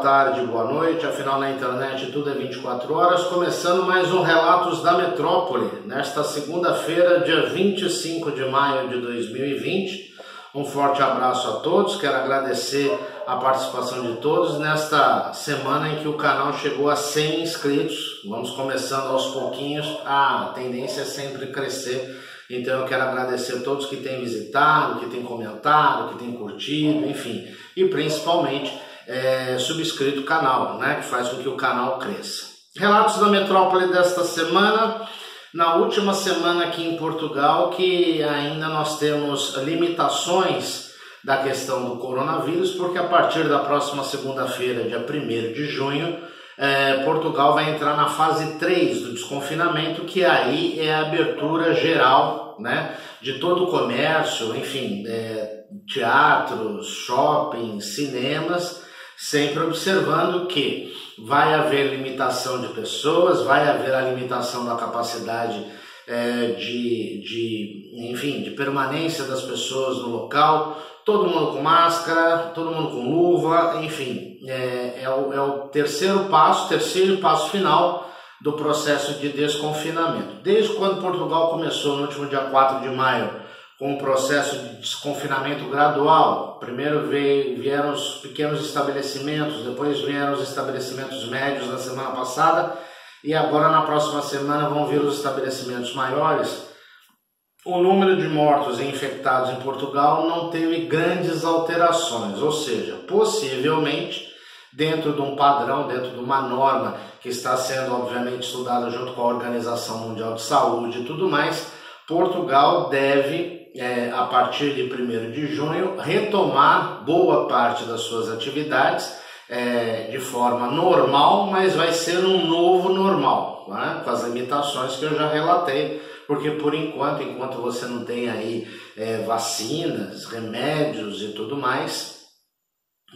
boa tarde, boa noite. Afinal, na internet tudo é 24 horas. Começando mais um Relatos da Metrópole, nesta segunda-feira, dia 25 de maio de 2020. Um forte abraço a todos. Quero agradecer a participação de todos nesta semana em que o canal chegou a 100 inscritos. Vamos começando aos pouquinhos. A tendência é sempre crescer. Então eu quero agradecer a todos que têm visitado, que têm comentado, que têm curtido, enfim, e principalmente é, subscrito o canal, né, que faz com que o canal cresça. Relatos da metrópole desta semana, na última semana aqui em Portugal, que ainda nós temos limitações da questão do coronavírus, porque a partir da próxima segunda-feira, dia 1 de junho, é, Portugal vai entrar na fase 3 do desconfinamento, que aí é a abertura geral né, de todo o comércio, enfim, é, teatros, shoppings, cinemas, sempre observando que vai haver limitação de pessoas, vai haver a limitação da capacidade é, de, de, enfim, de permanência das pessoas no local, todo mundo com máscara, todo mundo com luva, enfim, é, é, o, é o terceiro passo, terceiro passo final do processo de desconfinamento. Desde quando Portugal começou, no último dia 4 de maio, com o processo de desconfinamento gradual, primeiro veio, vieram os pequenos estabelecimentos, depois vieram os estabelecimentos médios na semana passada, e agora na próxima semana vão vir os estabelecimentos maiores. O número de mortos e infectados em Portugal não teve grandes alterações, ou seja, possivelmente dentro de um padrão, dentro de uma norma que está sendo obviamente estudada junto com a Organização Mundial de Saúde e tudo mais, Portugal deve, é, a partir de 1 de junho, retomar boa parte das suas atividades é, de forma normal, mas vai ser um novo normal, né? com as limitações que eu já relatei porque por enquanto, enquanto você não tem aí é, vacinas, remédios e tudo mais,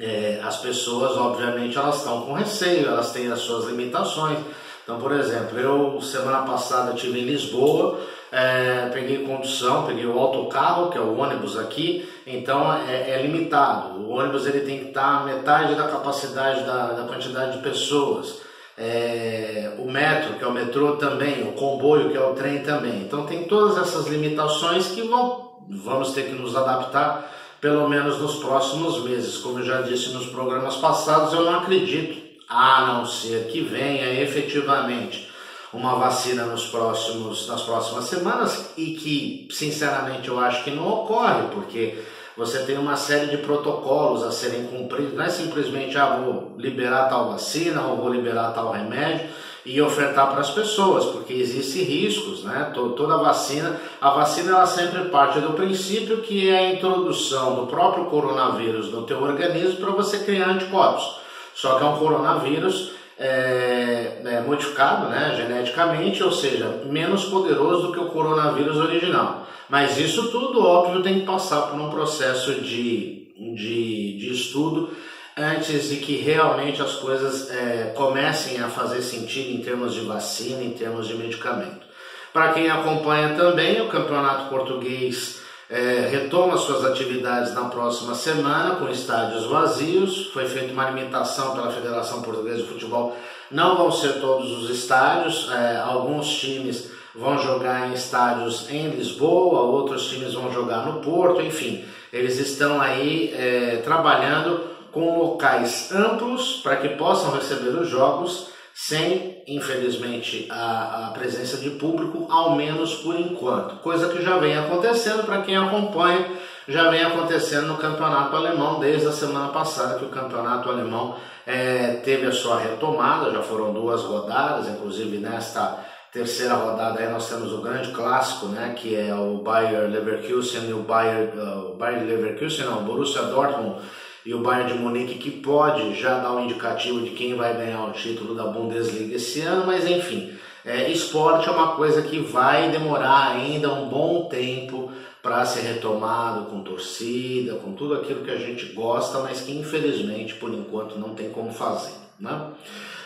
é, as pessoas, obviamente, elas estão com receio, elas têm as suas limitações. Então, por exemplo, eu semana passada estive em Lisboa, é, peguei condução, peguei o autocarro, que é o ônibus aqui, então é, é, limitado. O ônibus ele tem que estar metade da capacidade da, da quantidade de pessoas é, o metro, que é o metrô também, o comboio, que é o trem também. Então tem todas essas limitações que vão, vamos ter que nos adaptar pelo menos nos próximos meses. Como eu já disse nos programas passados, eu não acredito, a não ser que venha efetivamente uma vacina nos próximos, nas próximas semanas e que, sinceramente, eu acho que não ocorre, porque você tem uma série de protocolos a serem cumpridos, não é simplesmente, ah, vou liberar tal vacina ou vou liberar tal remédio e ofertar para as pessoas, porque existem riscos, né? Toda vacina, a vacina ela sempre parte do princípio que é a introdução do próprio coronavírus no teu organismo para você criar anticorpos. Só que é um coronavírus é, é, modificado né, geneticamente, ou seja, menos poderoso do que o coronavírus original. Mas isso tudo, óbvio, tem que passar por um processo de, de, de estudo antes de que realmente as coisas é, comecem a fazer sentido em termos de vacina, em termos de medicamento. Para quem acompanha também, o Campeonato Português é, retoma suas atividades na próxima semana com estádios vazios. Foi feita uma limitação pela Federação Portuguesa de Futebol. Não vão ser todos os estádios, é, alguns times vão jogar em estádios em Lisboa, outros times vão jogar no Porto, enfim, eles estão aí é, trabalhando com locais amplos para que possam receber os jogos sem, infelizmente, a, a, presença de público, ao menos por enquanto. Coisa que já vem acontecendo para quem acompanha, já vem acontecendo no campeonato alemão desde a semana passada, que o campeonato alemão é, teve a sua retomada, já foram duas rodadas, inclusive nesta terceira rodada aí nós temos o grande clássico, né, que é o Bayer Leverkusen e o Bayer, uh, Bayer Leverkusen, não, Borussia Dortmund e o Bayern de Munique que pode já dar um indicativo de quem vai ganhar o título da Bundesliga esse ano, mas enfim, é, esporte é uma coisa que vai demorar ainda um bom tempo para ser retomado com torcida, com tudo aquilo que a gente gosta, mas que infelizmente por enquanto não tem como fazer. Né?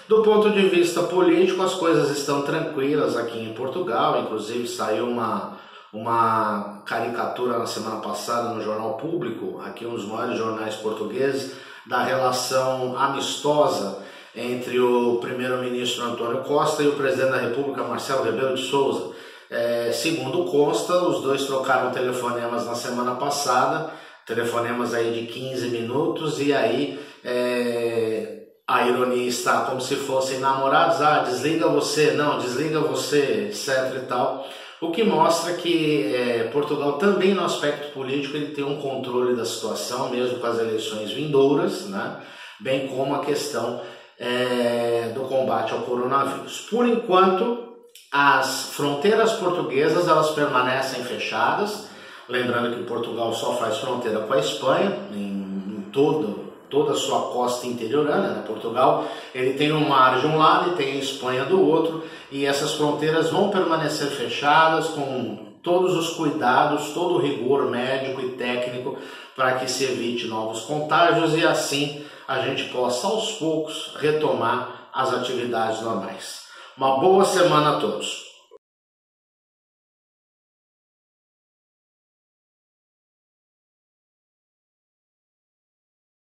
Do ponto de vista político, as coisas estão tranquilas aqui em Portugal, inclusive saiu uma uma caricatura na semana passada no Jornal Público, aqui um dos maiores jornais portugueses, da relação amistosa entre o primeiro-ministro Antônio Costa e o presidente da República, Marcelo Rebelo de Souza. É, segundo consta, os dois trocaram telefonemas na semana passada, telefonemas aí de 15 minutos, e aí é, a ironia está como se fossem namorados, ah, desliga você, não, desliga você, etc e tal. O que mostra que é, Portugal também no aspecto político ele tem um controle da situação, mesmo com as eleições vindouras, né? bem como a questão é, do combate ao coronavírus. Por enquanto, as fronteiras portuguesas elas permanecem fechadas, lembrando que Portugal só faz fronteira com a Espanha em, em todo, toda a sua costa interiorana. Né? Portugal ele tem um mar de um lado e tem a Espanha do outro, e essas fronteiras vão permanecer fechadas com todos os cuidados, todo o rigor médico e técnico para que se evite novos contágios e assim a gente possa aos poucos retomar as atividades normais. Uma boa semana a todos.